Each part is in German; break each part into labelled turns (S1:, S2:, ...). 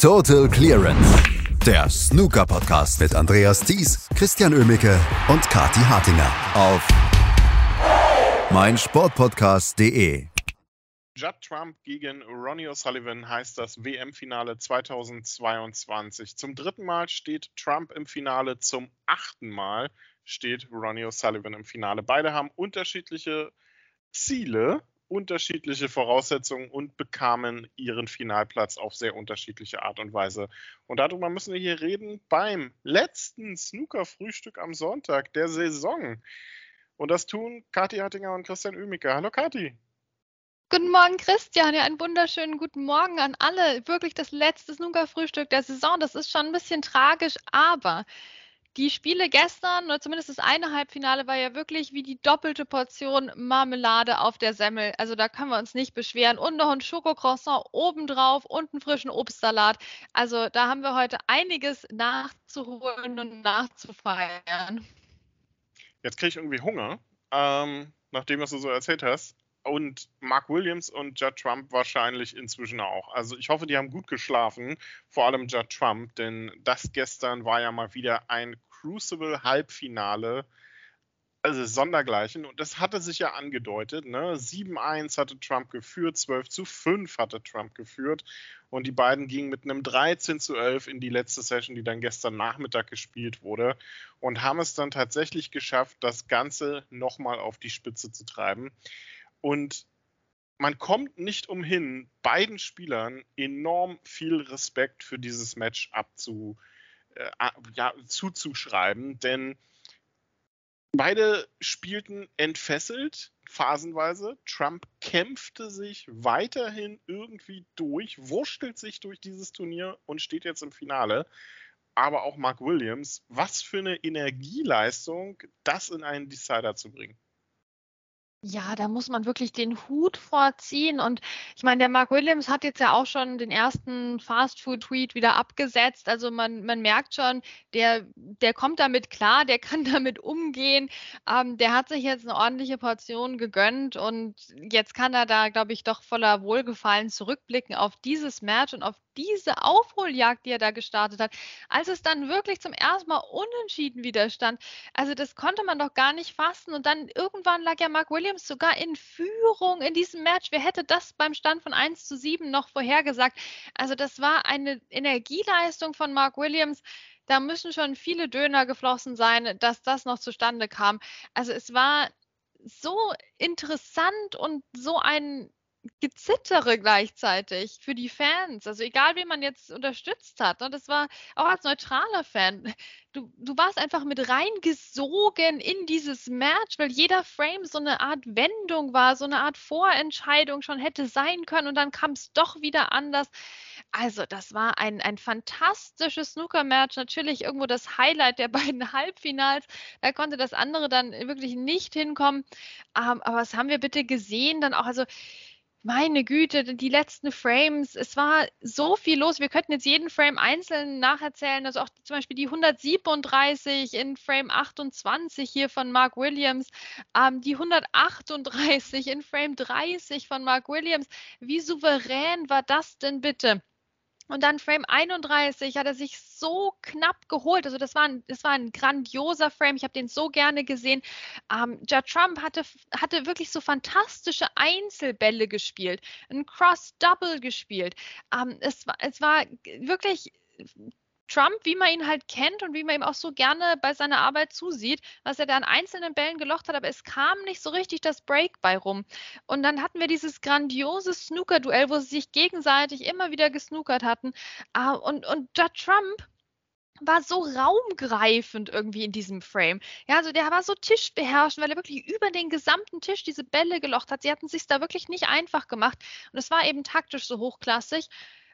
S1: Total Clearance. Der Snooker Podcast mit Andreas Thies, Christian Ömicke und Kati Hartinger auf meinsportpodcast.de.
S2: Judd Trump gegen Ronnie O'Sullivan heißt das WM-Finale 2022. Zum dritten Mal steht Trump im Finale, zum achten Mal steht Ronnie O'Sullivan im Finale. Beide haben unterschiedliche Ziele unterschiedliche Voraussetzungen und bekamen ihren Finalplatz auf sehr unterschiedliche Art und Weise. Und darüber müssen wir hier reden beim letzten Snooker-Frühstück am Sonntag der Saison. Und das tun Kathi Hattinger und Christian Oemicke. Hallo Kathi.
S3: Guten Morgen, Christian. Ja, einen wunderschönen guten Morgen an alle. Wirklich das letzte Snooker-Frühstück der Saison. Das ist schon ein bisschen tragisch, aber die Spiele gestern, oder zumindest das eine Halbfinale, war ja wirklich wie die doppelte Portion Marmelade auf der Semmel. Also da können wir uns nicht beschweren. Und noch ein Schokocroissant obendrauf und einen frischen Obstsalat. Also da haben wir heute einiges nachzuholen und nachzufeiern.
S2: Jetzt kriege ich irgendwie Hunger, ähm, nachdem was du so erzählt hast. Und Mark Williams und Judd Trump wahrscheinlich inzwischen auch. Also ich hoffe, die haben gut geschlafen, vor allem Judd Trump, denn das gestern war ja mal wieder ein Crucible-Halbfinale, also Sondergleichen. Und das hatte sich ja angedeutet. Ne? 7-1 hatte Trump geführt, 12 zu 5 hatte Trump geführt. Und die beiden gingen mit einem 13 zu 11 in die letzte Session, die dann gestern Nachmittag gespielt wurde. Und haben es dann tatsächlich geschafft, das Ganze nochmal auf die Spitze zu treiben. Und man kommt nicht umhin, beiden Spielern enorm viel Respekt für dieses Match abzu, äh, ja, zuzuschreiben, denn beide spielten entfesselt, phasenweise. Trump kämpfte sich weiterhin irgendwie durch, wurschtelt sich durch dieses Turnier und steht jetzt im Finale. Aber auch Mark Williams, was für eine Energieleistung, das in einen Decider zu bringen.
S3: Ja, da muss man wirklich den Hut vorziehen. Und ich meine, der Mark Williams hat jetzt ja auch schon den ersten Fast-Food-Tweet wieder abgesetzt. Also man, man merkt schon, der, der kommt damit klar, der kann damit umgehen. Ähm, der hat sich jetzt eine ordentliche Portion gegönnt und jetzt kann er da, glaube ich, doch voller Wohlgefallen zurückblicken auf dieses Match und auf diese Aufholjagd, die er da gestartet hat, als es dann wirklich zum ersten Mal unentschieden widerstand. Also das konnte man doch gar nicht fassen. Und dann irgendwann lag ja Mark Williams sogar in Führung in diesem Match. Wer hätte das beim Stand von 1 zu 7 noch vorhergesagt? Also das war eine Energieleistung von Mark Williams. Da müssen schon viele Döner geflossen sein, dass das noch zustande kam. Also es war so interessant und so ein Gezittere gleichzeitig für die Fans. Also egal, wen man jetzt unterstützt hat. Ne? Das war auch als neutraler Fan. Du, du warst einfach mit reingesogen in dieses Match, weil jeder Frame so eine Art Wendung war, so eine Art Vorentscheidung schon hätte sein können und dann kam es doch wieder anders. Also, das war ein, ein fantastisches Snooker-Match. Natürlich irgendwo das Highlight der beiden Halbfinals. Da konnte das andere dann wirklich nicht hinkommen. Ähm, aber was haben wir bitte gesehen? Dann auch, also meine Güte, die letzten Frames, es war so viel los. Wir könnten jetzt jeden Frame einzeln nacherzählen. Also auch zum Beispiel die 137 in Frame 28 hier von Mark Williams, ähm, die 138 in Frame 30 von Mark Williams. Wie souverän war das denn bitte? Und dann Frame 31 hat er sich so knapp geholt. Also das war ein, das war ein grandioser Frame. Ich habe den so gerne gesehen. Ähm, Judd Trump hatte, hatte wirklich so fantastische Einzelbälle gespielt, ein Cross-Double gespielt. Ähm, es, es war wirklich Trump, wie man ihn halt kennt und wie man ihm auch so gerne bei seiner Arbeit zusieht, was er da an einzelnen Bällen gelocht hat, aber es kam nicht so richtig das Break bei rum. Und dann hatten wir dieses grandiose Snooker-Duell, wo sie sich gegenseitig immer wieder gesnookert hatten. Ah, und, und Judd Trump, war so raumgreifend irgendwie in diesem Frame. Ja, also der war so tischbeherrschend, weil er wirklich über den gesamten Tisch diese Bälle gelocht hat. Sie hatten sich da wirklich nicht einfach gemacht. Und es war eben taktisch so hochklassig.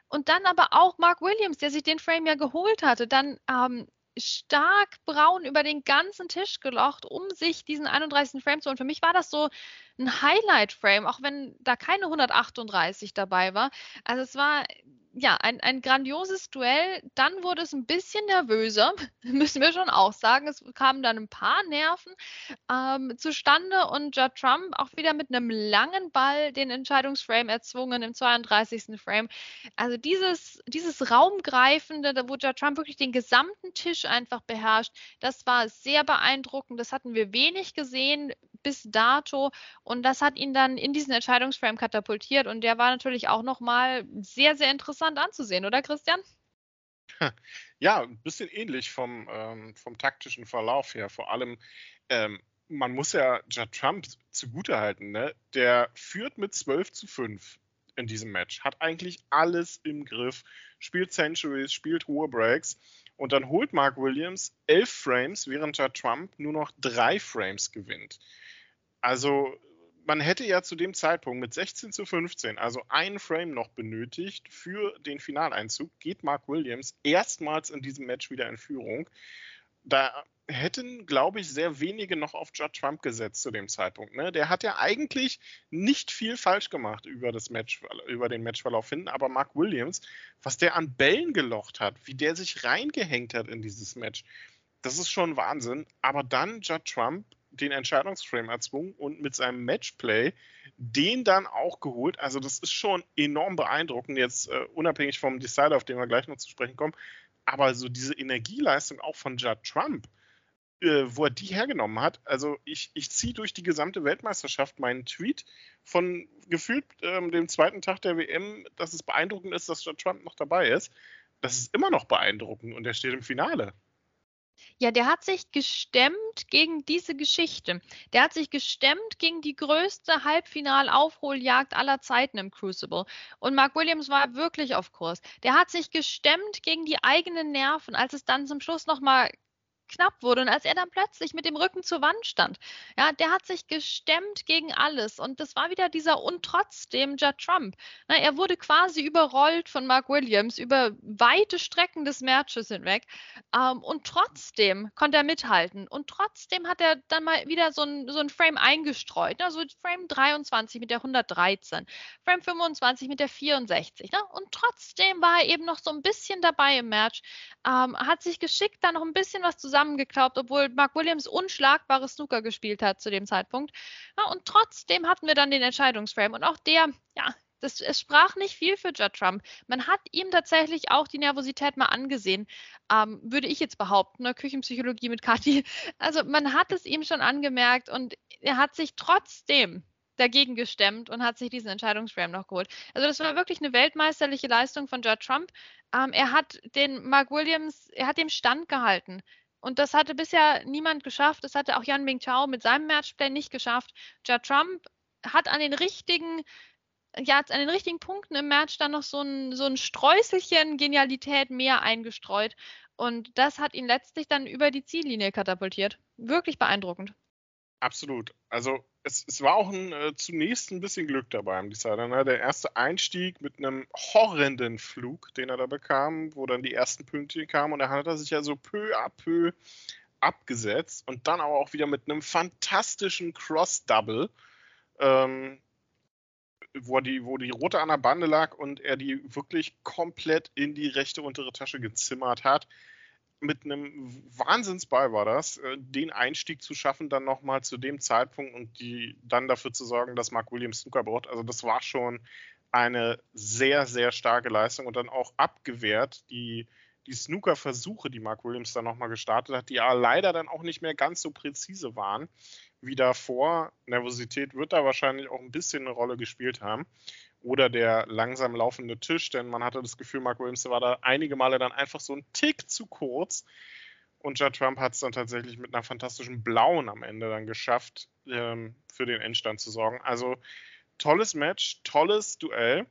S3: Und dann aber auch Mark Williams, der sich den Frame ja geholt hatte, dann ähm, stark braun über den ganzen Tisch gelocht, um sich diesen 31. Frame zu holen. Für mich war das so ein Highlight-Frame, auch wenn da keine 138 dabei war. Also es war ja, ein, ein grandioses Duell. Dann wurde es ein bisschen nervöser, müssen wir schon auch sagen. Es kamen dann ein paar Nerven ähm, zustande und Judd Trump auch wieder mit einem langen Ball den Entscheidungsframe erzwungen im 32. Frame. Also dieses, dieses Raumgreifende, wo Judd Trump wirklich den gesamten Tisch einfach beherrscht, das war sehr beeindruckend. Das hatten wir wenig gesehen bis dato und das hat ihn dann in diesen Entscheidungsframe katapultiert und der war natürlich auch nochmal sehr, sehr interessant anzusehen, oder Christian?
S2: Ja, ein bisschen ähnlich vom, ähm, vom taktischen Verlauf her. Vor allem, ähm, man muss ja Judd Trump zugutehalten, ne? der führt mit 12 zu 5 in diesem Match, hat eigentlich alles im Griff, spielt Centuries, spielt hohe Breaks und dann holt Mark Williams elf Frames, während Judd Trump nur noch drei Frames gewinnt. Also man hätte ja zu dem Zeitpunkt mit 16 zu 15, also einen Frame noch benötigt für den Finaleinzug, geht Mark Williams erstmals in diesem Match wieder in Führung. Da hätten, glaube ich, sehr wenige noch auf Judd Trump gesetzt zu dem Zeitpunkt. Ne? Der hat ja eigentlich nicht viel falsch gemacht über, das Match, über den Matchverlauf hin, aber Mark Williams, was der an Bällen gelocht hat, wie der sich reingehängt hat in dieses Match, das ist schon Wahnsinn. Aber dann Judd Trump den Entscheidungsframe erzwungen und mit seinem Matchplay den dann auch geholt. Also das ist schon enorm beeindruckend, jetzt äh, unabhängig vom Decider, auf den wir gleich noch zu sprechen kommen. Aber so diese Energieleistung auch von Judd Trump, äh, wo er die hergenommen hat. Also ich, ich ziehe durch die gesamte Weltmeisterschaft meinen Tweet von gefühlt ähm, dem zweiten Tag der WM, dass es beeindruckend ist, dass Judd Trump noch dabei ist. Das ist immer noch beeindruckend und er steht im Finale.
S3: Ja, der hat sich gestemmt gegen diese Geschichte. Der hat sich gestemmt gegen die größte Halbfinalaufholjagd aller Zeiten im Crucible. Und Mark Williams war wirklich auf Kurs. Der hat sich gestemmt gegen die eigenen Nerven, als es dann zum Schluss nochmal knapp wurde und als er dann plötzlich mit dem Rücken zur Wand stand, ja, der hat sich gestemmt gegen alles und das war wieder dieser und trotzdem Judd Trump. Na, er wurde quasi überrollt von Mark Williams über weite Strecken des Matches hinweg ähm, und trotzdem konnte er mithalten und trotzdem hat er dann mal wieder so ein, so ein Frame eingestreut, also Frame 23 mit der 113, Frame 25 mit der 64 ne? und trotzdem war er eben noch so ein bisschen dabei im Match, ähm, hat sich geschickt da noch ein bisschen was zusammen zusammengeklaubt, obwohl Mark Williams unschlagbare Snooker gespielt hat zu dem Zeitpunkt. Ja, und trotzdem hatten wir dann den Entscheidungsframe. Und auch der, ja, das, es sprach nicht viel für Judd Trump. Man hat ihm tatsächlich auch die Nervosität mal angesehen, ähm, würde ich jetzt behaupten, ne? Küchenpsychologie mit Kathi. Also man hat es ihm schon angemerkt und er hat sich trotzdem dagegen gestemmt und hat sich diesen Entscheidungsframe noch geholt. Also das war wirklich eine weltmeisterliche Leistung von Judd Trump. Ähm, er hat den Mark Williams, er hat dem Stand gehalten. Und das hatte bisher niemand geschafft. Das hatte auch Yan Ming Chao mit seinem Matchplay nicht geschafft. Ja Trump hat an den richtigen, ja, an den richtigen Punkten im Match dann noch so ein, so ein Streuselchen Genialität mehr eingestreut. Und das hat ihn letztlich dann über die Ziellinie katapultiert. Wirklich beeindruckend.
S2: Absolut. Also es, es war auch ein, äh, zunächst ein bisschen Glück dabei am Decider. Ne? Der erste Einstieg mit einem horrenden Flug, den er da bekam, wo dann die ersten Pünktchen kamen und er hat er sich ja so peu à peu abgesetzt und dann aber auch wieder mit einem fantastischen Cross-Double, ähm, wo, die, wo die rote an der Bande lag und er die wirklich komplett in die rechte untere Tasche gezimmert hat mit einem Wahnsinnsball war das, äh, den Einstieg zu schaffen, dann nochmal zu dem Zeitpunkt und die dann dafür zu sorgen, dass Mark Williams Snooker braucht. Also das war schon eine sehr, sehr starke Leistung und dann auch abgewehrt die, die Snooker-Versuche, die Mark Williams dann nochmal gestartet hat, die ja leider dann auch nicht mehr ganz so präzise waren wie davor. Nervosität wird da wahrscheinlich auch ein bisschen eine Rolle gespielt haben oder der langsam laufende Tisch, denn man hatte das Gefühl, Mark Williams war da einige Male dann einfach so ein Tick zu kurz. Und Judd Trump hat es dann tatsächlich mit einer fantastischen Blauen am Ende dann geschafft, ähm, für den Endstand zu sorgen. Also tolles Match, tolles Duell.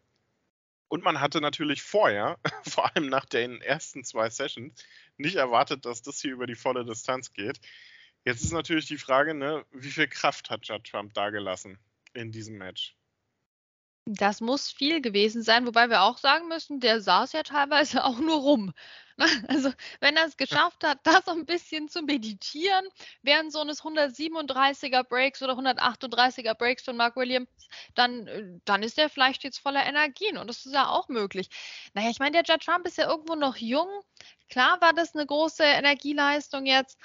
S2: Und man hatte natürlich vorher, vor allem nach den ersten zwei Sessions, nicht erwartet, dass das hier über die volle Distanz geht. Jetzt ist natürlich die Frage, ne, wie viel Kraft hat Judd Trump da gelassen in diesem Match?
S3: Das muss viel gewesen sein, wobei wir auch sagen müssen, der saß ja teilweise auch nur rum. Also, wenn er es geschafft hat, das so ein bisschen zu meditieren, während so eines 137er Breaks oder 138er Breaks von Mark Williams, dann, äh, dann ist er vielleicht jetzt voller Energien und das ist ja auch möglich. Naja, ich meine, der Judd Trump ist ja irgendwo noch jung. Klar war das eine große Energieleistung jetzt,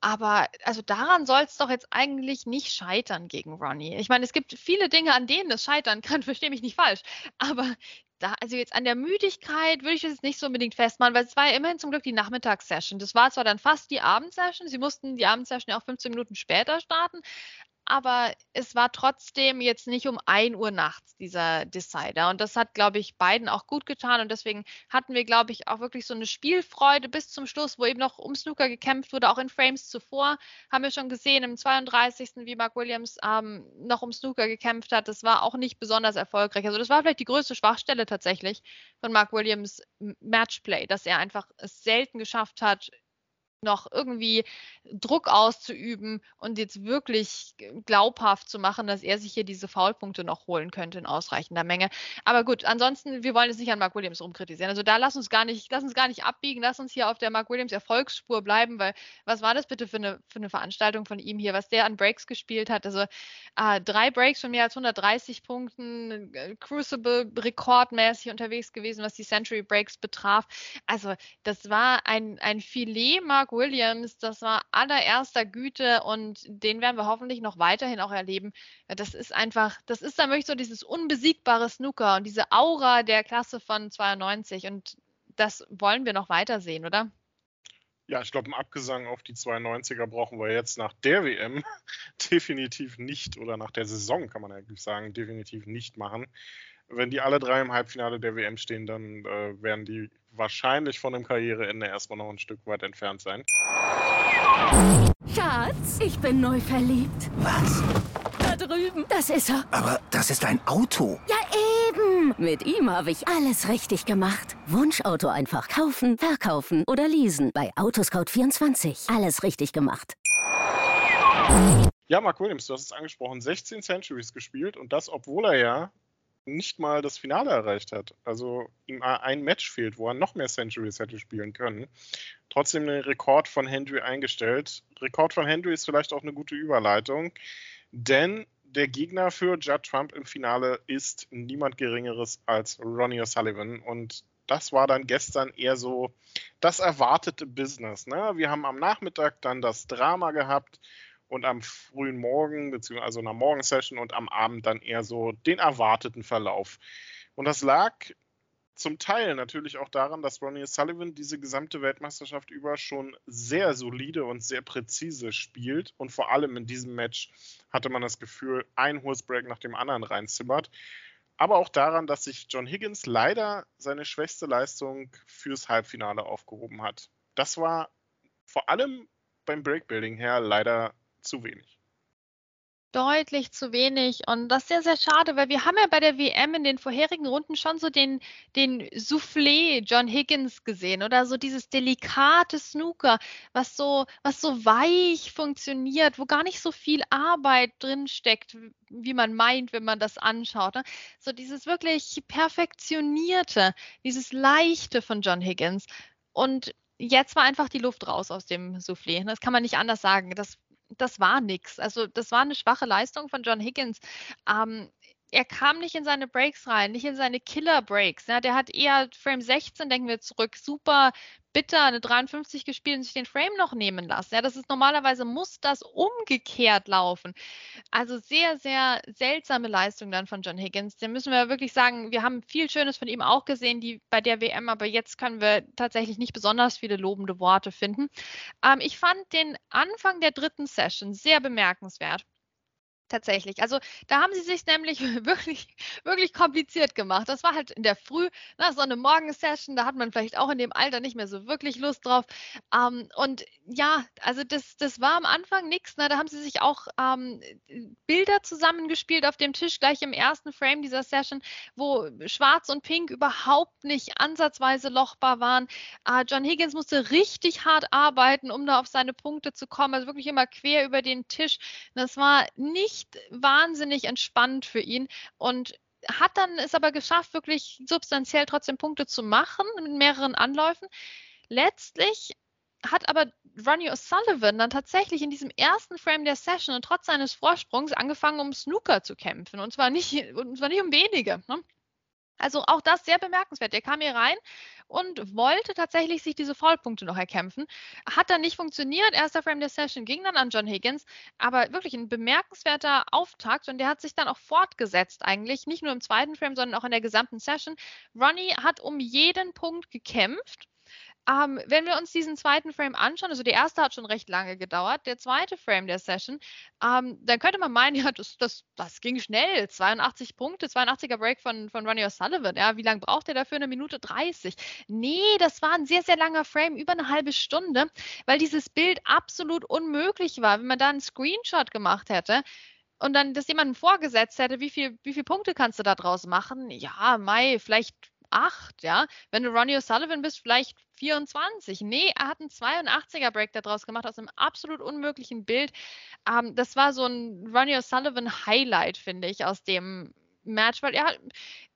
S3: aber also daran soll es doch jetzt eigentlich nicht scheitern gegen Ronnie. Ich meine, es gibt viele Dinge, an denen es scheitern kann, verstehe mich nicht falsch. Aber da, also jetzt an der Müdigkeit würde ich das jetzt nicht so unbedingt festmachen, weil es war ja immerhin zum Glück die Nachmittagssession. Das war zwar dann fast die Abendsession, sie mussten die Abendsession ja auch 15 Minuten später starten, aber es war trotzdem jetzt nicht um 1 Uhr nachts dieser Decider. Und das hat, glaube ich, beiden auch gut getan. Und deswegen hatten wir, glaube ich, auch wirklich so eine Spielfreude bis zum Schluss, wo eben noch um Snooker gekämpft wurde, auch in Frames zuvor. Haben wir schon gesehen, im 32. wie Mark Williams ähm, noch um Snooker gekämpft hat. Das war auch nicht besonders erfolgreich. Also das war vielleicht die größte Schwachstelle tatsächlich von Mark Williams Matchplay, dass er einfach es selten geschafft hat, noch irgendwie Druck auszuüben und jetzt wirklich glaubhaft zu machen, dass er sich hier diese Foulpunkte noch holen könnte in ausreichender Menge. Aber gut, ansonsten, wir wollen jetzt nicht an Mark Williams rumkritisieren. Also da lass uns gar nicht, lass uns gar nicht abbiegen, lass uns hier auf der Mark Williams Erfolgsspur bleiben, weil was war das bitte für eine, für eine Veranstaltung von ihm hier, was der an Breaks gespielt hat? Also äh, drei Breaks von mehr als 130 Punkten, äh, Crucible rekordmäßig unterwegs gewesen, was die Century Breaks betraf. Also das war ein, ein Filet Mark Mark Williams, das war allererster Güte und den werden wir hoffentlich noch weiterhin auch erleben. Das ist einfach, das ist dann wirklich so dieses unbesiegbare Snooker und diese Aura der Klasse von 92 und das wollen wir noch weiter sehen, oder?
S2: Ja, ich glaube, einen Abgesang auf die 92er brauchen wir jetzt nach der WM definitiv nicht oder nach der Saison kann man eigentlich sagen, definitiv nicht machen. Wenn die alle drei im Halbfinale der WM stehen, dann äh, werden die wahrscheinlich von einem Karriereende erstmal noch ein Stück weit entfernt sein.
S4: Schatz, ich bin neu verliebt.
S5: Was?
S4: Da drüben. Das ist er.
S5: Aber das ist ein Auto.
S4: Ja, eben. Mit ihm habe ich alles richtig gemacht. Wunschauto einfach kaufen, verkaufen oder leasen. Bei Autoscout24. Alles richtig gemacht.
S2: Ja, Mark Williams, du hast es angesprochen, 16 Centuries gespielt und das, obwohl er ja nicht mal das Finale erreicht hat. Also ihm ein Match fehlt, wo er noch mehr Centuries hätte spielen können. Trotzdem den Rekord von Hendry eingestellt. Rekord von Hendry ist vielleicht auch eine gute Überleitung, denn der Gegner für Judd Trump im Finale ist niemand Geringeres als Ronnie O'Sullivan und das war dann gestern eher so das erwartete Business. Ne? Wir haben am Nachmittag dann das Drama gehabt und am frühen Morgen, beziehungsweise also einer Morgensession und am Abend dann eher so den erwarteten Verlauf. Und das lag zum Teil natürlich auch daran, dass Ronnie Sullivan diese gesamte Weltmeisterschaft über schon sehr solide und sehr präzise spielt. Und vor allem in diesem Match hatte man das Gefühl, ein Horsebreak nach dem anderen reinzimmert. Aber auch daran, dass sich John Higgins leider seine schwächste Leistung fürs Halbfinale aufgehoben hat. Das war vor allem beim Breakbuilding her leider zu wenig.
S3: Deutlich zu wenig. Und das ist sehr, sehr schade, weil wir haben ja bei der WM in den vorherigen Runden schon so den, den Soufflé John Higgins gesehen oder so dieses delikate Snooker, was so, was so weich funktioniert, wo gar nicht so viel Arbeit drin steckt, wie man meint, wenn man das anschaut. Ne? So dieses wirklich perfektionierte, dieses leichte von John Higgins. Und jetzt war einfach die Luft raus aus dem Soufflé. Das kann man nicht anders sagen. Das das war nichts. Also das war eine schwache Leistung von John Higgins. Ähm, er kam nicht in seine Breaks rein, nicht in seine Killer-Breaks. Ja, der hat eher Frame 16, denken wir zurück, super bitter, eine 53 gespielt und sich den Frame noch nehmen lassen. Ja, das ist normalerweise muss das umgekehrt laufen. Also sehr, sehr seltsame Leistung dann von John Higgins. Da müssen wir wirklich sagen, wir haben viel Schönes von ihm auch gesehen, die bei der WM, aber jetzt können wir tatsächlich nicht besonders viele lobende Worte finden. Ähm, ich fand den Anfang der dritten Session sehr bemerkenswert. Tatsächlich. Also da haben sie sich nämlich wirklich, wirklich kompliziert gemacht. Das war halt in der Früh, na, so eine Morgensession, da hat man vielleicht auch in dem Alter nicht mehr so wirklich Lust drauf. Ähm, und ja, also das, das war am Anfang nichts. Da haben sie sich auch ähm, Bilder zusammengespielt auf dem Tisch, gleich im ersten Frame dieser Session, wo Schwarz und Pink überhaupt nicht ansatzweise lochbar waren. Äh, John Higgins musste richtig hart arbeiten, um da auf seine Punkte zu kommen. Also wirklich immer quer über den Tisch. Das war nicht nicht wahnsinnig entspannt für ihn. Und hat dann es aber geschafft, wirklich substanziell trotzdem Punkte zu machen mit mehreren Anläufen. Letztlich hat aber Ronnie O'Sullivan dann tatsächlich in diesem ersten Frame der Session und trotz seines Vorsprungs angefangen, um Snooker zu kämpfen. Und zwar nicht, und zwar nicht um wenige. Ne? Also auch das sehr bemerkenswert. Der kam hier rein und wollte tatsächlich sich diese Vollpunkte noch erkämpfen. Hat dann nicht funktioniert. Erster Frame der Session ging dann an John Higgins, aber wirklich ein bemerkenswerter Auftakt und der hat sich dann auch fortgesetzt eigentlich, nicht nur im zweiten Frame, sondern auch in der gesamten Session. Ronnie hat um jeden Punkt gekämpft ähm, wenn wir uns diesen zweiten Frame anschauen, also der erste hat schon recht lange gedauert, der zweite Frame der Session, ähm, dann könnte man meinen, ja, das, das, das ging schnell. 82 Punkte, 82er Break von, von Ronnie O'Sullivan. Ja, wie lange braucht er dafür? Eine Minute 30. Nee, das war ein sehr, sehr langer Frame, über eine halbe Stunde, weil dieses Bild absolut unmöglich war. Wenn man da einen Screenshot gemacht hätte, und dann das jemandem vorgesetzt hätte, wie viel, wie viel Punkte kannst du da draus machen? Ja, Mai, vielleicht acht, ja. Wenn du Ronnie O'Sullivan bist, vielleicht 24. Nee, er hat einen 82er Break daraus gemacht aus einem absolut unmöglichen Bild. Ähm, das war so ein Ronnie O'Sullivan Highlight, finde ich, aus dem Match, weil er,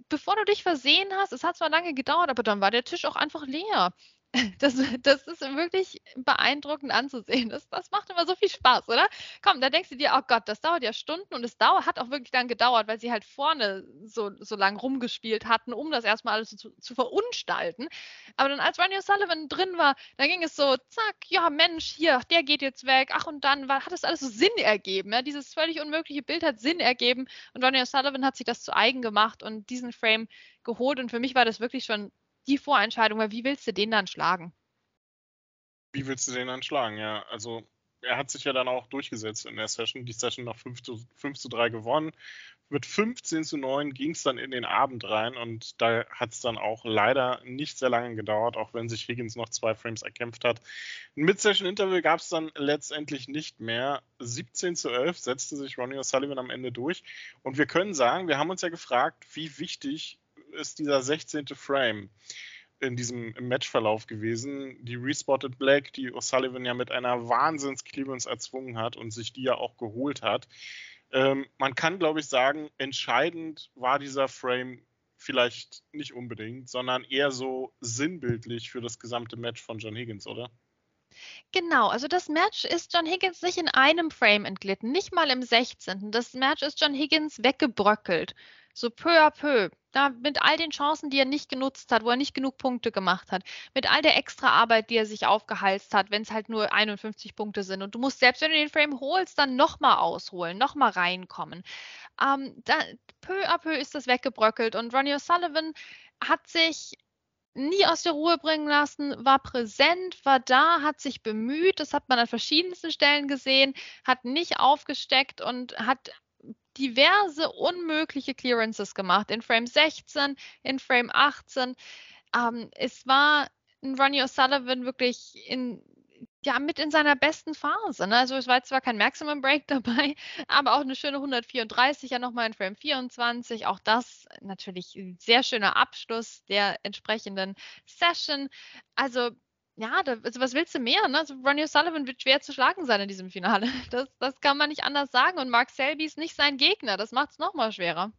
S3: bevor du dich versehen hast, es hat zwar lange gedauert, aber dann war der Tisch auch einfach leer. Das, das ist wirklich beeindruckend anzusehen. Das, das macht immer so viel Spaß, oder? Komm, da denkst du dir, oh Gott, das dauert ja Stunden und es dauert, hat auch wirklich dann gedauert, weil sie halt vorne so, so lang rumgespielt hatten, um das erstmal alles zu, zu verunstalten. Aber dann, als Ronnie O'Sullivan drin war, da ging es so, zack, ja Mensch, hier, der geht jetzt weg. Ach, und dann war, hat das alles so Sinn ergeben. Ja? Dieses völlig unmögliche Bild hat Sinn ergeben und Ronnie O'Sullivan hat sich das zu eigen gemacht und diesen Frame geholt. Und für mich war das wirklich schon die Vorentscheidung, weil wie willst du den dann schlagen?
S2: Wie willst du den dann schlagen, ja. Also er hat sich ja dann auch durchgesetzt in der Session, die Session nach 5 zu, 5 zu 3 gewonnen. Mit 15 zu 9 ging es dann in den Abend rein und da hat es dann auch leider nicht sehr lange gedauert, auch wenn sich Higgins noch zwei Frames erkämpft hat. Ein Mid-Session-Interview gab es dann letztendlich nicht mehr. 17 zu 11 setzte sich Ronnie O'Sullivan am Ende durch und wir können sagen, wir haben uns ja gefragt, wie wichtig ist dieser 16. Frame in diesem Matchverlauf gewesen. Die Respotted Black, die O'Sullivan ja mit einer Wahnsinns-Clearance erzwungen hat und sich die ja auch geholt hat. Ähm, man kann, glaube ich, sagen, entscheidend war dieser Frame vielleicht nicht unbedingt, sondern eher so sinnbildlich für das gesamte Match von John Higgins, oder?
S3: Genau, also das Match ist John Higgins nicht in einem Frame entglitten, nicht mal im 16. Das Match ist John Higgins weggebröckelt so peu à peu, da mit all den Chancen, die er nicht genutzt hat, wo er nicht genug Punkte gemacht hat, mit all der extra Arbeit, die er sich aufgeheizt hat, wenn es halt nur 51 Punkte sind. Und du musst selbst, wenn du den Frame holst, dann nochmal ausholen, nochmal reinkommen. Ähm, da, peu à peu ist das weggebröckelt und Ronnie O'Sullivan hat sich nie aus der Ruhe bringen lassen, war präsent, war da, hat sich bemüht, das hat man an verschiedensten Stellen gesehen, hat nicht aufgesteckt und hat diverse unmögliche Clearances gemacht. In Frame 16, in Frame 18. Ähm, es war ein Ronnie O'Sullivan wirklich in, ja, mit in seiner besten Phase. Ne? Also es war zwar kein Maximum Break dabei, aber auch eine schöne 134 ja nochmal in Frame 24. Auch das natürlich ein sehr schöner Abschluss der entsprechenden Session. Also ja, da, also was willst du mehr? Ne? Also Ronnie O'Sullivan wird schwer zu schlagen sein in diesem Finale. Das, das kann man nicht anders sagen. Und Mark Selby ist nicht sein Gegner. Das macht es nochmal schwerer.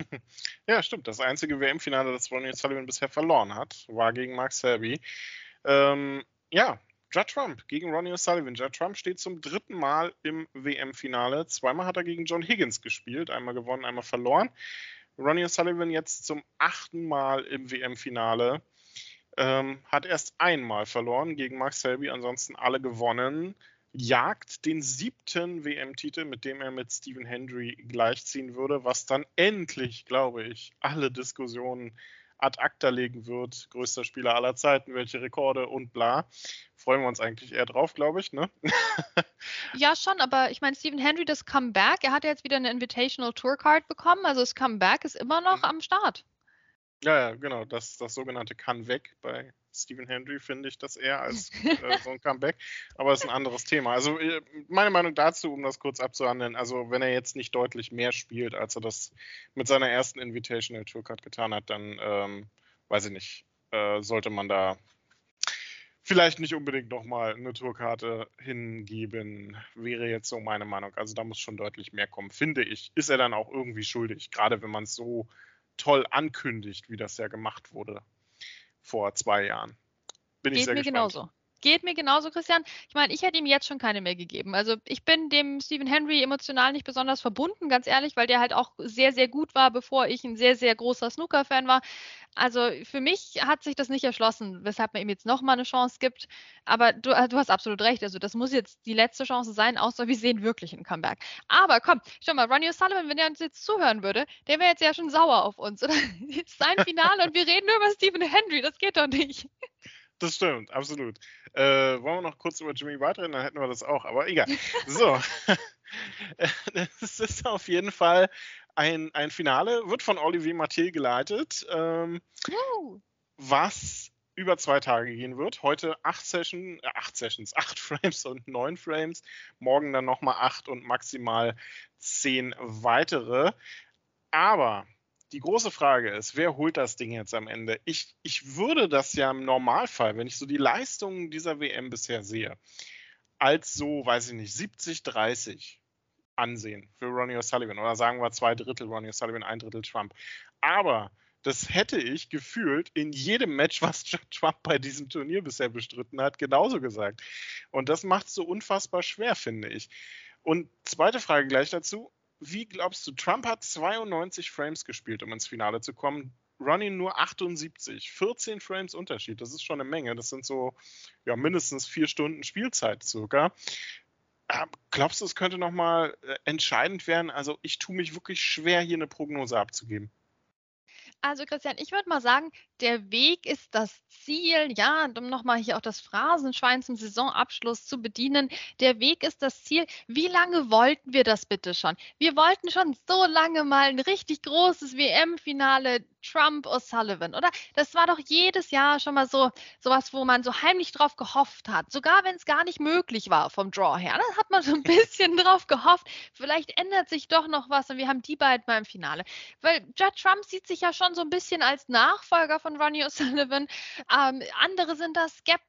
S2: Ja, stimmt. Das einzige WM-Finale, das Ronnie O'Sullivan bisher verloren hat, war gegen Mark Selby. Ähm, ja, Judd Trump gegen Ronnie O'Sullivan. Judd Trump steht zum dritten Mal im WM-Finale. Zweimal hat er gegen John Higgins gespielt. Einmal gewonnen, einmal verloren. Ronnie O'Sullivan jetzt zum achten Mal im WM-Finale. Ähm, hat erst einmal verloren gegen Mark Selby, ansonsten alle gewonnen. Jagt den siebten WM-Titel, mit dem er mit Stephen Hendry gleichziehen würde, was dann endlich, glaube ich, alle Diskussionen ad acta legen wird. Größter Spieler aller Zeiten, welche Rekorde und bla. Freuen wir uns eigentlich eher drauf, glaube ich, ne?
S3: ja, schon, aber ich meine, Stephen Hendry, das Comeback, er hat jetzt wieder eine Invitational Tour Card bekommen, also das Comeback ist immer noch mhm. am Start.
S2: Ja, ja, genau. Das, das sogenannte weg bei Stephen Hendry finde ich das eher als äh, so ein Comeback. Aber es ist ein anderes Thema. Also äh, meine Meinung dazu, um das kurz abzuhandeln, also wenn er jetzt nicht deutlich mehr spielt, als er das mit seiner ersten Invitational Tour Card getan hat, dann ähm, weiß ich nicht, äh, sollte man da vielleicht nicht unbedingt nochmal eine Tourkarte hingeben, wäre jetzt so meine Meinung. Also da muss schon deutlich mehr kommen, finde ich. Ist er dann auch irgendwie schuldig, gerade wenn man es so toll ankündigt, wie das ja gemacht wurde vor zwei Jahren.
S3: Bin Geht ich sehr mir gespannt. genauso. Geht mir genauso, Christian. Ich meine, ich hätte ihm jetzt schon keine mehr gegeben. Also ich bin dem Stephen Henry emotional nicht besonders verbunden, ganz ehrlich, weil der halt auch sehr, sehr gut war, bevor ich ein sehr, sehr großer Snooker-Fan war. Also für mich hat sich das nicht erschlossen, weshalb man ihm jetzt nochmal eine Chance gibt. Aber du, äh, du, hast absolut recht. Also das muss jetzt die letzte Chance sein, außer wir sehen wirklich ein Comeback. Aber komm, schau mal, Ronnie O'Sullivan, wenn er uns jetzt zuhören würde, der wäre jetzt ja schon sauer auf uns. Oder jetzt sein Finale und wir reden nur über Stephen Henry. Das geht doch nicht.
S2: Das stimmt, absolut. Äh, wollen wir noch kurz über Jimmy White reden? Dann hätten wir das auch, aber egal. So. Es ist auf jeden Fall ein, ein Finale, wird von Olivier Mathieu geleitet, ähm, was über zwei Tage gehen wird. Heute acht, Session, äh, acht Sessions, acht Frames und neun Frames. Morgen dann nochmal acht und maximal zehn weitere. Aber die große Frage ist, wer holt das Ding jetzt am Ende? Ich, ich würde das ja im Normalfall, wenn ich so die Leistungen dieser WM bisher sehe, als so, weiß ich nicht, 70, 30 ansehen für Ronnie O'Sullivan. Oder sagen wir zwei Drittel Ronnie O'Sullivan, ein Drittel Trump. Aber das hätte ich gefühlt in jedem Match, was Trump bei diesem Turnier bisher bestritten hat, genauso gesagt. Und das macht es so unfassbar schwer, finde ich. Und zweite Frage gleich dazu wie glaubst du, Trump hat 92 Frames gespielt, um ins Finale zu kommen. Ronnie nur 78, 14 Frames Unterschied, das ist schon eine Menge. Das sind so ja, mindestens vier Stunden Spielzeit sogar. Ähm, glaubst du, es könnte nochmal äh, entscheidend werden? Also ich tue mich wirklich schwer, hier eine Prognose abzugeben.
S3: Also Christian, ich würde mal sagen, der Weg ist das Ziel. Ja, um nochmal hier auch das Phrasenschwein zum Saisonabschluss zu bedienen. Der Weg ist das Ziel. Wie lange wollten wir das bitte schon? Wir wollten schon so lange mal ein richtig großes WM-Finale Trump O'Sullivan, oder? Das war doch jedes Jahr schon mal so sowas, wo man so heimlich drauf gehofft hat. Sogar wenn es gar nicht möglich war vom Draw her. Da hat man so ein bisschen drauf gehofft. Vielleicht ändert sich doch noch was und wir haben die beiden mal im Finale. Weil Judd Trump sieht sich ja schon so ein bisschen als Nachfolger von Ronnie O'Sullivan. Ähm, andere sind da skeptisch.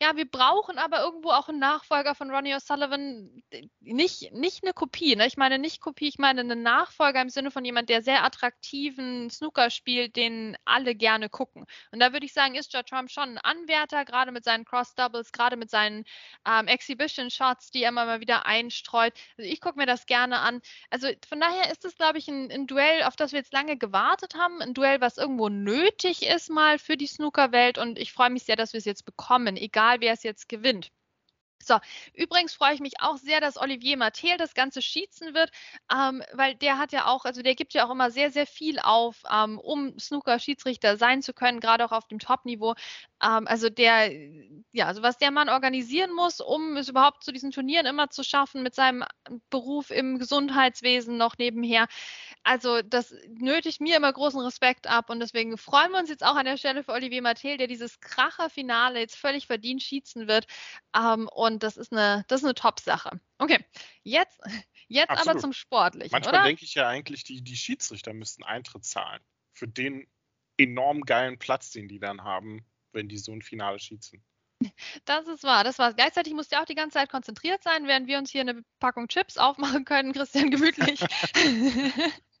S3: Ja, wir brauchen aber irgendwo auch einen Nachfolger von Ronnie O'Sullivan. Nicht, nicht eine Kopie. Ne? Ich meine nicht Kopie, ich meine einen Nachfolger im Sinne von jemand, der sehr attraktiven Snooker spielt, den alle gerne gucken. Und da würde ich sagen, ist Judd Trump schon ein Anwärter, gerade mit seinen Cross-Doubles, gerade mit seinen ähm, Exhibition-Shots, die er immer mal wieder einstreut. Also ich gucke mir das gerne an. Also von daher ist es, glaube ich, ein, ein Duell, auf das wir jetzt lange gewartet haben. Ein Duell, was irgendwo nötig ist mal für die Snooker-Welt. Und ich freue mich sehr, dass wir es jetzt bekommen, egal wer es jetzt gewinnt. So, übrigens freue ich mich auch sehr, dass Olivier Mattel das Ganze schießen wird, ähm, weil der hat ja auch, also der gibt ja auch immer sehr, sehr viel auf, ähm, um Snooker-Schiedsrichter sein zu können, gerade auch auf dem Top-Niveau. Ähm, also der, ja, also was der Mann organisieren muss, um es überhaupt zu diesen Turnieren immer zu schaffen, mit seinem Beruf im Gesundheitswesen noch nebenher. Also das nötigt mir immer großen Respekt ab und deswegen freuen wir uns jetzt auch an der Stelle für Olivier Mattel, der dieses Kracher-Finale jetzt völlig verdient schießen wird. Ähm, und das ist eine, das ist eine Top-Sache. Okay, jetzt, jetzt aber zum Sportlichen.
S2: Manchmal denke ich ja eigentlich, die, die Schiedsrichter müssten Eintritt zahlen für den enorm geilen Platz, den die dann haben wenn die so ein Finale schießen.
S3: Das ist wahr, das war Gleichzeitig musst du auch die ganze Zeit konzentriert sein, während wir uns hier eine Packung Chips aufmachen können, Christian, gemütlich.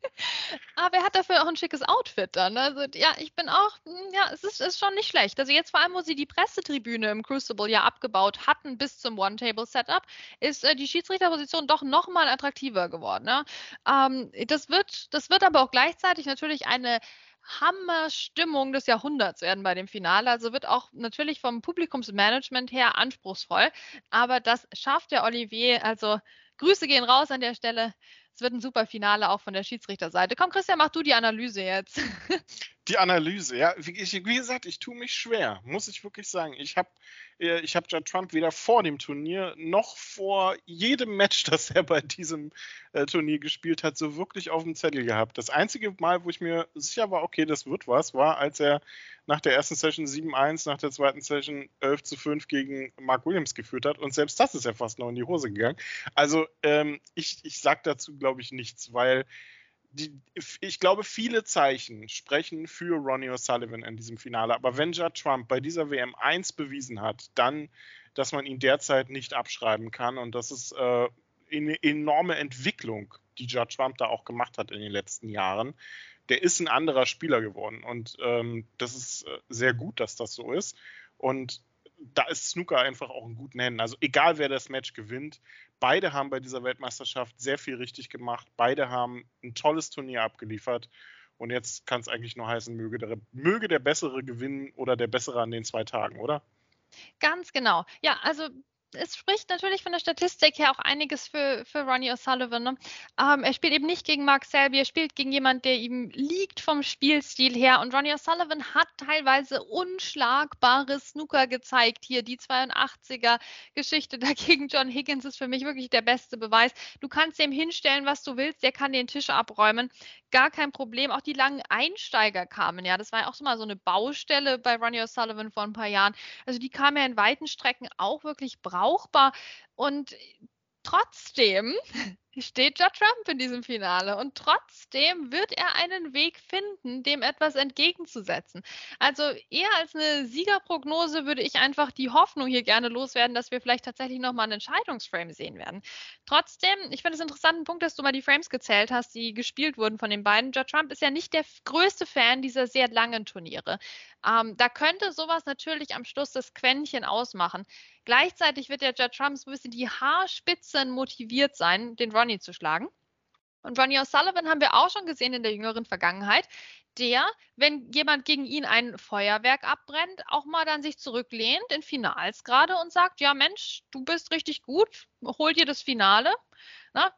S3: Aber er hat dafür auch ein schickes Outfit dann. Also ja, ich bin auch, hm, ja, es ist, ist schon nicht schlecht. Also jetzt vor allem, wo sie die Pressetribüne im Crucible ja abgebaut hatten bis zum One-Table-Setup, ist äh, die Schiedsrichterposition doch nochmal attraktiver geworden. Ne? Ähm, das, wird, das wird aber auch gleichzeitig natürlich eine Hammer-Stimmung des Jahrhunderts werden bei dem Finale. Also wird auch natürlich vom Publikumsmanagement her anspruchsvoll. Aber das schafft der Olivier. Also Grüße gehen raus an der Stelle. Es wird ein super Finale auch von der Schiedsrichterseite. Komm, Christian, mach du die Analyse jetzt.
S2: Die Analyse, ja. Wie, wie gesagt, ich tue mich schwer, muss ich wirklich sagen. Ich habe äh, ich habe Judd Trump weder vor dem Turnier noch vor jedem Match, das er bei diesem äh, Turnier gespielt hat, so wirklich auf dem Zettel gehabt. Das einzige Mal, wo ich mir sicher war, okay, das wird was, war, als er nach der ersten Session 7-1, nach der zweiten Session 11 zu 5 gegen Mark Williams geführt hat. Und selbst das ist ja fast noch in die Hose gegangen. Also ähm, ich, ich sage dazu, glaube ich, nichts, weil die, ich glaube, viele Zeichen sprechen für Ronnie O'Sullivan in diesem Finale. Aber wenn Judd Trump bei dieser WM 1 bewiesen hat, dann, dass man ihn derzeit nicht abschreiben kann. Und das ist äh, eine enorme Entwicklung, die Judd Trump da auch gemacht hat in den letzten Jahren. Der ist ein anderer Spieler geworden. Und ähm, das ist äh, sehr gut, dass das so ist. Und da ist Snooker einfach auch in guten Händen. Also egal wer das Match gewinnt, beide haben bei dieser Weltmeisterschaft sehr viel richtig gemacht. Beide haben ein tolles Turnier abgeliefert. Und jetzt kann es eigentlich nur heißen, möge der, möge der Bessere gewinnen oder der Bessere an den zwei Tagen, oder?
S3: Ganz genau. Ja, also es spricht natürlich von der Statistik her auch einiges für, für Ronnie O'Sullivan. Ne? Ähm, er spielt eben nicht gegen Mark Selby, er spielt gegen jemanden, der ihm liegt vom Spielstil her. Und Ronnie O'Sullivan hat teilweise unschlagbares Snooker gezeigt. Hier die 82er-Geschichte dagegen John Higgins ist für mich wirklich der beste Beweis. Du kannst ihm hinstellen, was du willst, der kann den Tisch abräumen. Gar kein Problem. Auch die langen Einsteiger kamen, ja. Das war ja auch so mal so eine Baustelle bei Ronnie O'Sullivan vor ein paar Jahren. Also die kamen ja in weiten Strecken auch wirklich brav brauchbar. Und trotzdem steht Judd Trump in diesem Finale und trotzdem wird er einen Weg finden, dem etwas entgegenzusetzen. Also eher als eine Siegerprognose würde ich einfach die Hoffnung hier gerne loswerden, dass wir vielleicht tatsächlich nochmal einen Entscheidungsframe sehen werden. Trotzdem, ich finde es interessant, ein Punkt, dass du mal die Frames gezählt hast, die gespielt wurden von den beiden. Judd Trump ist ja nicht der größte Fan dieser sehr langen Turniere. Ähm, da könnte sowas natürlich am Schluss das Quäntchen ausmachen. Gleichzeitig wird der Judd Trump so ein bisschen die Haarspitzen motiviert sein, den Ronnie zu schlagen. Und Ronnie O'Sullivan haben wir auch schon gesehen in der jüngeren Vergangenheit, der, wenn jemand gegen ihn ein Feuerwerk abbrennt, auch mal dann sich zurücklehnt in Finals gerade und sagt, ja Mensch, du bist richtig gut, hol dir das Finale. Na, äh,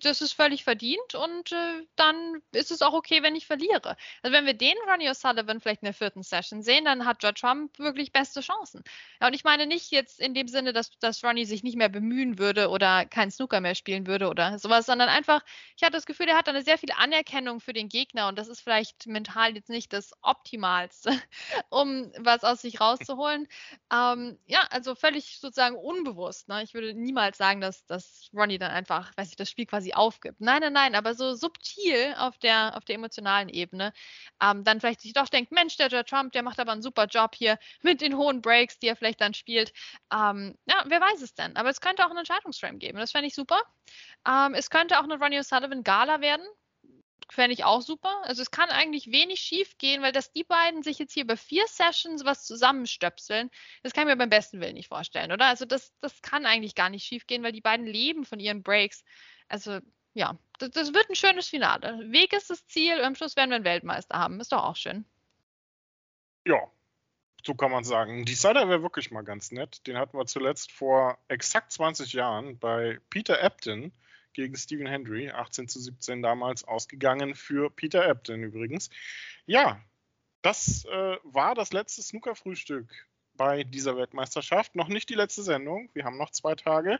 S3: das ist völlig verdient und äh, dann ist es auch okay, wenn ich verliere. Also wenn wir den Ronnie O'Sullivan vielleicht in der vierten Session sehen, dann hat George Trump wirklich beste Chancen. Ja, und ich meine nicht jetzt in dem Sinne, dass, dass Ronnie sich nicht mehr bemühen würde oder kein Snooker mehr spielen würde oder sowas, sondern einfach, ich hatte das Gefühl, er hat eine sehr viel Anerkennung für den Gegner und das ist vielleicht mental jetzt nicht das Optimalste, um was aus sich rauszuholen. Ähm, ja, also völlig sozusagen unbewusst. Ne? Ich würde niemals sagen, dass, dass Ronnie dann einfach, weiß ich, das Spiel quasi aufgibt. Nein, nein, nein, aber so subtil auf der, auf der emotionalen Ebene, ähm, dann vielleicht sich doch denkt, Mensch, der Joe Trump, der macht aber einen super Job hier mit den hohen Breaks, die er vielleicht dann spielt. Ähm, ja, wer weiß es denn? Aber es könnte auch einen Entscheidungsframe geben. Das fände ich super. Ähm, es könnte auch eine Ronnie O'Sullivan Gala werden fände ich auch super. Also es kann eigentlich wenig schief gehen, weil dass die beiden sich jetzt hier über vier Sessions was zusammenstöpseln, das kann ich mir beim besten Willen nicht vorstellen, oder? Also das, das kann eigentlich gar nicht schief gehen, weil die beiden leben von ihren Breaks. Also ja, das, das, wird ein schönes Finale. Weg ist das Ziel und am Schluss werden wir einen Weltmeister haben. Ist doch auch schön.
S2: Ja, so kann man sagen. Decider wäre wirklich mal ganz nett. Den hatten wir zuletzt vor exakt 20 Jahren bei Peter Ebden gegen Stephen Hendry, 18 zu 17 damals ausgegangen für Peter Ebden übrigens. Ja, das äh, war das letzte Snooker-Frühstück bei dieser Weltmeisterschaft. Noch nicht die letzte Sendung. Wir haben noch zwei Tage.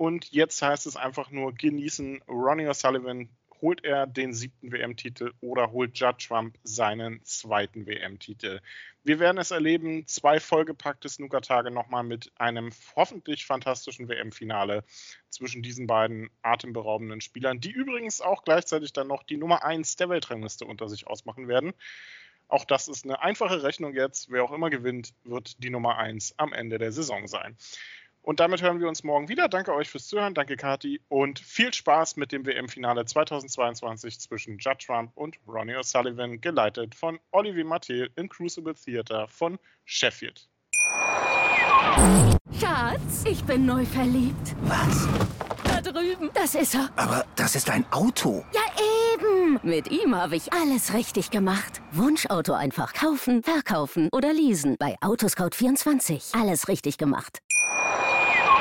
S2: Und jetzt heißt es einfach nur genießen. Ronnie O'Sullivan holt er den siebten WM-Titel oder holt Judd Trump seinen zweiten WM-Titel. Wir werden es erleben, zwei vollgepackte Snooker-Tage nochmal mit einem hoffentlich fantastischen WM-Finale zwischen diesen beiden atemberaubenden Spielern, die übrigens auch gleichzeitig dann noch die Nummer 1 der Weltrangliste unter sich ausmachen werden. Auch das ist eine einfache Rechnung jetzt. Wer auch immer gewinnt, wird die Nummer 1 am Ende der Saison sein. Und damit hören wir uns morgen wieder. Danke euch fürs Zuhören, danke Kati und viel Spaß mit dem WM-Finale 2022 zwischen Judd Trump und Ronnie O'Sullivan, geleitet von Olivier Mathieu im Crucible Theater von Sheffield.
S4: Schatz, ich bin neu verliebt.
S5: Was?
S4: Da drüben. Das ist er.
S5: Aber das ist ein Auto.
S4: Ja, eben. Mit ihm habe ich alles richtig gemacht. Wunschauto einfach kaufen, verkaufen oder leasen. Bei Autoscout24. Alles richtig gemacht.